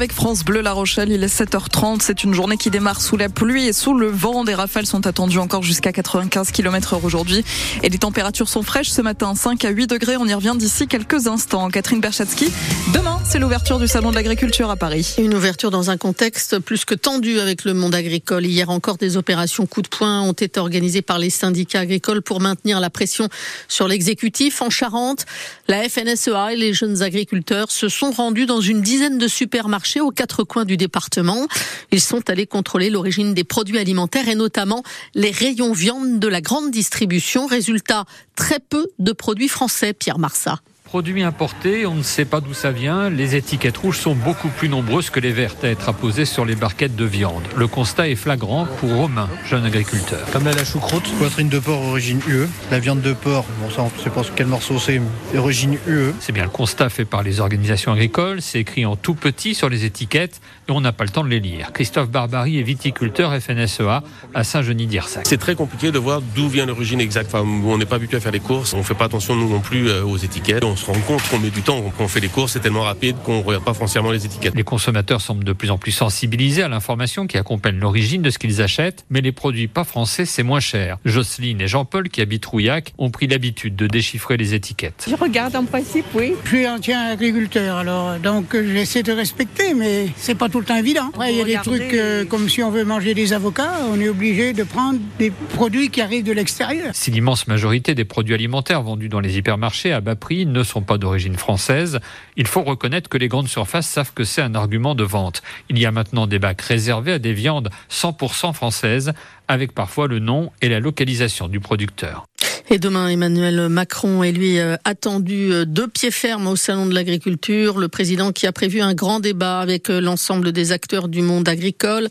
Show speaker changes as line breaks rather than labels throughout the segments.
avec France Bleu La Rochelle. Il est 7h30. C'est une journée qui démarre sous la pluie et sous le vent. Des rafales sont attendues encore jusqu'à 95 km heure aujourd'hui. Et les températures sont fraîches ce matin, 5 à 8 degrés. On y revient d'ici quelques instants. Catherine Berchatsky, demain, c'est l'ouverture du Salon de l'Agriculture à Paris.
Une ouverture dans un contexte plus que tendu avec le monde agricole. Hier encore, des opérations coup de poing ont été organisées par les syndicats agricoles pour maintenir la pression sur l'exécutif. En Charente, la FNSEA et les jeunes agriculteurs se sont rendus dans une dizaine de supermarchés aux quatre coins du département. Ils sont allés contrôler l'origine des produits alimentaires et notamment les rayons viande de la grande distribution. Résultat, très peu de produits français, Pierre Marsat.
Produits importés, on ne sait pas d'où ça vient. Les étiquettes rouges sont beaucoup plus nombreuses que les vertes à être apposées sur les barquettes de viande. Le constat est flagrant pour Romain, jeune agriculteur.
Comme la choucroute, poitrine de porc origine UE, la viande de porc, bon ça on ne sait pas quel morceau c'est, origine UE.
C'est bien le constat fait par les organisations agricoles, c'est écrit en tout petit sur les étiquettes et on n'a pas le temps de les lire. Christophe Barbary est viticulteur FNSEA à Saint-Genis-d'Irsac.
C'est très compliqué de voir d'où vient l'origine exacte. Enfin, on n'est pas habitué à faire les courses, on ne fait pas attention nous non plus euh, aux étiquettes se rend compte qu'on met du temps quand on fait les courses, c'est tellement rapide qu'on ne regarde pas foncièrement les étiquettes.
Les consommateurs semblent de plus en plus sensibilisés à l'information qui accompagne l'origine de ce qu'ils achètent, mais les produits pas français, c'est moins cher. Jocelyne et Jean-Paul, qui habitent Rouillac, ont pris l'habitude de déchiffrer les étiquettes.
Je regarde en principe, oui.
Je suis ancien agriculteur, alors donc euh, j'essaie de respecter, mais c'est pas tout le temps évident. il y a des trucs euh, comme si on veut manger des avocats, on est obligé de prendre des produits qui arrivent de l'extérieur.
Si l'immense majorité des produits alimentaires vendus dans les hypermarchés à bas prix ne sont pas d'origine française, il faut reconnaître que les grandes surfaces savent que c'est un argument de vente. Il y a maintenant des bacs réservés à des viandes 100% françaises, avec parfois le nom et la localisation du producteur.
Et demain, Emmanuel Macron est lui euh, attendu euh, de pied ferme au Salon de l'Agriculture. Le président qui a prévu un grand débat avec euh, l'ensemble des acteurs du monde agricole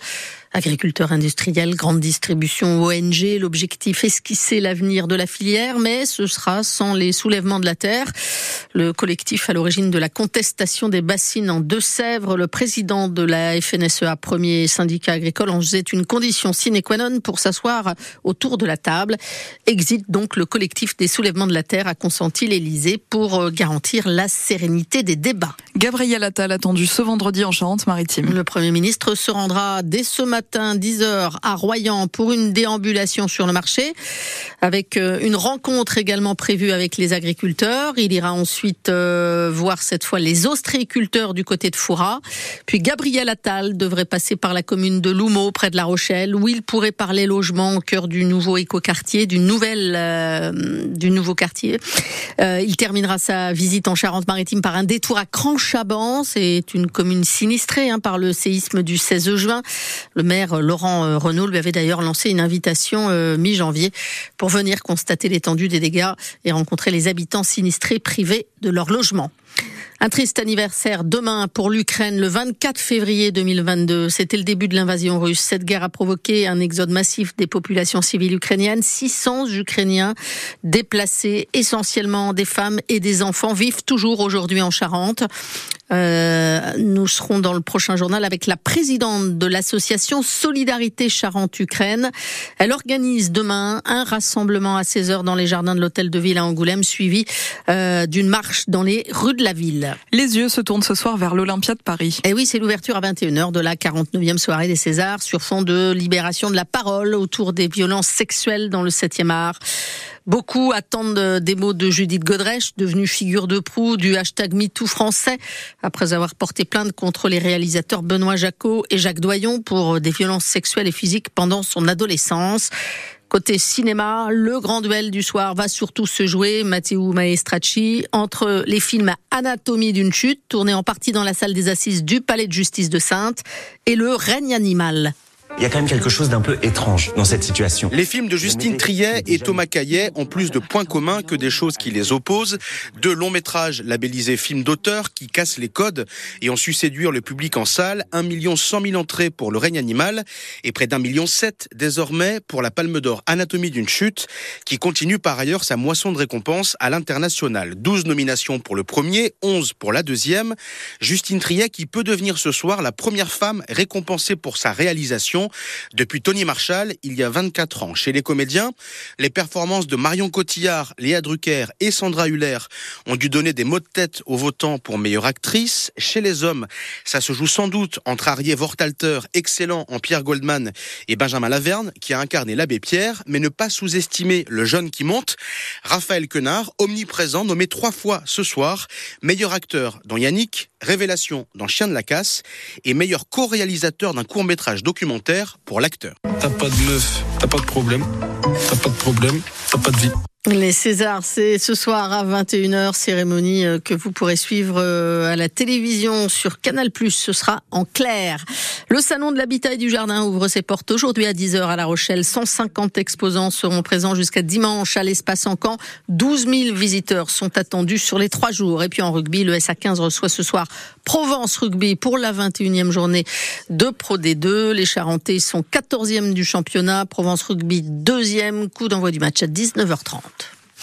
agriculteurs industriels, grande distribution, ONG. L'objectif esquisser l'avenir de la filière, mais ce sera sans les soulèvements de la terre. Le collectif à l'origine de la contestation des bassines en Deux-Sèvres, le président de la FNSEA, premier syndicat agricole, en faisait une condition sine qua non pour s'asseoir autour de la table. Exit donc le collectif des soulèvements de la terre, a consenti l'Elysée pour euh, garantir la sérénité des débats.
Gabriel Attal attendu ce vendredi en Charente-Maritime.
Le Premier ministre se rendra dès ce matin 10h à Royan pour une déambulation sur le marché avec euh, une rencontre également prévue avec les agriculteurs. Il ira ensuite euh, voir cette fois les ostréiculteurs du côté de Foura. Puis Gabriel Attal devrait passer par la commune de Loumeau près de La Rochelle où il pourrait parler logement au cœur du nouveau écoquartier, du nouvel euh, du nouveau quartier. il terminera sa visite en Charente-Maritime par un détour à Cranchaban. C'est une commune sinistrée hein, par le séisme du 16 juin. Le maire Laurent Renault lui avait d'ailleurs lancé une invitation mi-janvier pour venir constater l'étendue des dégâts et rencontrer les habitants sinistrés privés de leur logement. Un triste anniversaire demain pour l'Ukraine, le 24 février 2022. C'était le début de l'invasion russe. Cette guerre a provoqué un exode massif des populations civiles ukrainiennes. 600 Ukrainiens déplacés, essentiellement des femmes et des enfants, vivent toujours aujourd'hui en Charente. Euh, nous serons dans le prochain journal avec la présidente de l'association Solidarité Charente-Ukraine. Elle organise demain un rassemblement à 16h dans les jardins de l'hôtel de ville à Angoulême, suivi euh, d'une marche dans les rues de la ville.
Les yeux se tournent ce soir vers l'Olympia de Paris.
Et oui, c'est l'ouverture à 21h de la 49e soirée des Césars sur fond de libération de la parole autour des violences sexuelles dans le 7e art. Beaucoup attendent des mots de Judith Godrèche, devenue figure de proue du hashtag MeToo français, après avoir porté plainte contre les réalisateurs Benoît Jacot et Jacques Doyon pour des violences sexuelles et physiques pendant son adolescence. Côté cinéma, le grand duel du soir va surtout se jouer, Matteo Maestracci, entre les films Anatomie d'une chute, tourné en partie dans la salle des assises du Palais de justice de Sainte, et le règne animal.
Il y a quand même quelque chose d'un peu étrange dans cette situation.
Les films de Justine Triet et Thomas Caillet ont plus de points communs que des choses qui les opposent. Deux longs métrages labellisés films d'auteur qui cassent les codes et ont su séduire le public en salle. 1 million 100 000 entrées pour Le règne animal et près d'un million sept désormais pour la Palme d'Or Anatomie d'une chute qui continue par ailleurs sa moisson de récompenses à l'international. 12 nominations pour le premier, 11 pour la deuxième. Justine Triet qui peut devenir ce soir la première femme récompensée pour sa réalisation depuis Tony Marshall il y a 24 ans. Chez les comédiens, les performances de Marion Cotillard, Léa Drucker et Sandra Huller ont dû donner des mots de tête aux votants pour meilleure actrice. Chez les hommes, ça se joue sans doute entre Arié Vortalter, excellent en Pierre Goldman, et Benjamin Laverne, qui a incarné l'abbé Pierre, mais ne pas sous-estimer le jeune qui monte. Raphaël Quenard, omniprésent, nommé trois fois ce soir, meilleur acteur dans Yannick, révélation dans Chien de la Casse, et meilleur co-réalisateur d'un court-métrage documentaire pour l'acteur.
T'as pas de meuf, t'as pas de problème, t'as pas de problème, t'as pas de vie.
Les Césars, c'est ce soir à 21h, cérémonie euh, que vous pourrez suivre euh, à la télévision sur Canal+. Ce sera en clair. Le salon de l'habitat et du jardin ouvre ses portes aujourd'hui à 10h à La Rochelle. 150 exposants seront présents jusqu'à dimanche à l'espace en camp. 12 000 visiteurs sont attendus sur les trois jours. Et puis en rugby, le SA15 reçoit ce soir Provence Rugby pour la 21e journée de Pro D2. Les Charentais sont 14e du championnat. Provence Rugby deuxième. Coup d'envoi du match à 19h30.